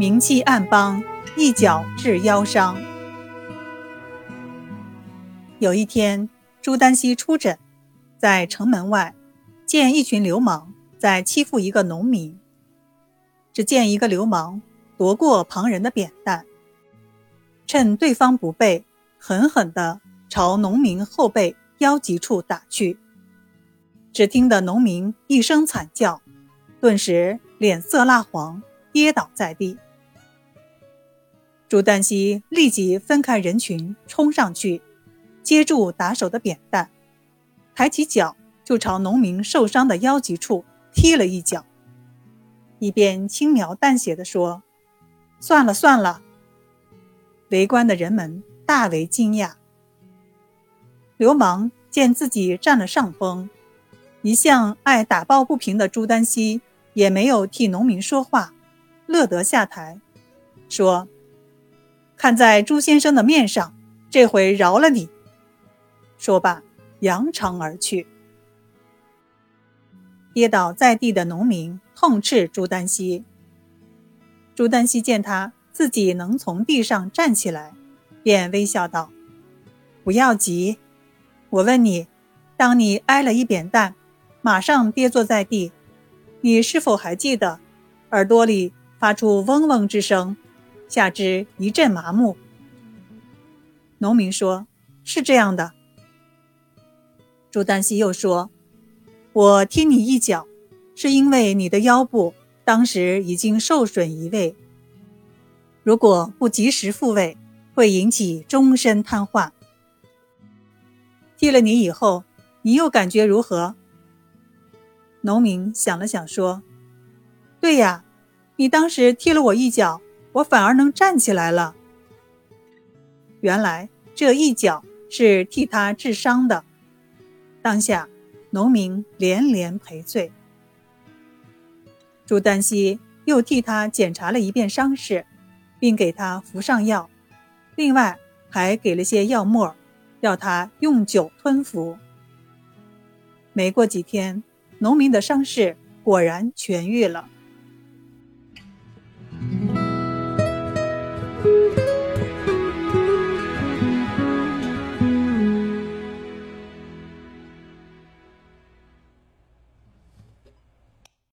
名气暗帮，一脚致腰伤。有一天，朱丹溪出诊，在城门外见一群流氓在欺负一个农民。只见一个流氓夺过旁人的扁担，趁对方不备，狠狠地朝农民后背腰脊处打去。只听得农民一声惨叫，顿时脸色蜡黄，跌倒在地。朱丹溪立即分开人群，冲上去。接住打手的扁担，抬起脚就朝农民受伤的腰脊处踢了一脚，一边轻描淡写的说：“算了算了。”围观的人们大为惊讶。流氓见自己占了上风，一向爱打抱不平的朱丹溪也没有替农民说话，乐得下台，说：“看在朱先生的面上，这回饶了你。”说罢，扬长而去。跌倒在地的农民痛斥朱丹溪。朱丹溪见他自己能从地上站起来，便微笑道：“不要急，我问你，当你挨了一扁担，马上跌坐在地，你是否还记得耳朵里发出嗡嗡之声，下肢一阵麻木？”农民说：“是这样的。”朱丹溪又说：“我踢你一脚，是因为你的腰部当时已经受损移位，如果不及时复位，会引起终身瘫痪。踢了你以后，你又感觉如何？”农民想了想说：“对呀，你当时踢了我一脚，我反而能站起来了。原来这一脚是替他治伤的。”当下，农民连连赔罪。朱丹溪又替他检查了一遍伤势，并给他服上药，另外还给了些药末，要他用酒吞服。没过几天，农民的伤势果然痊愈了。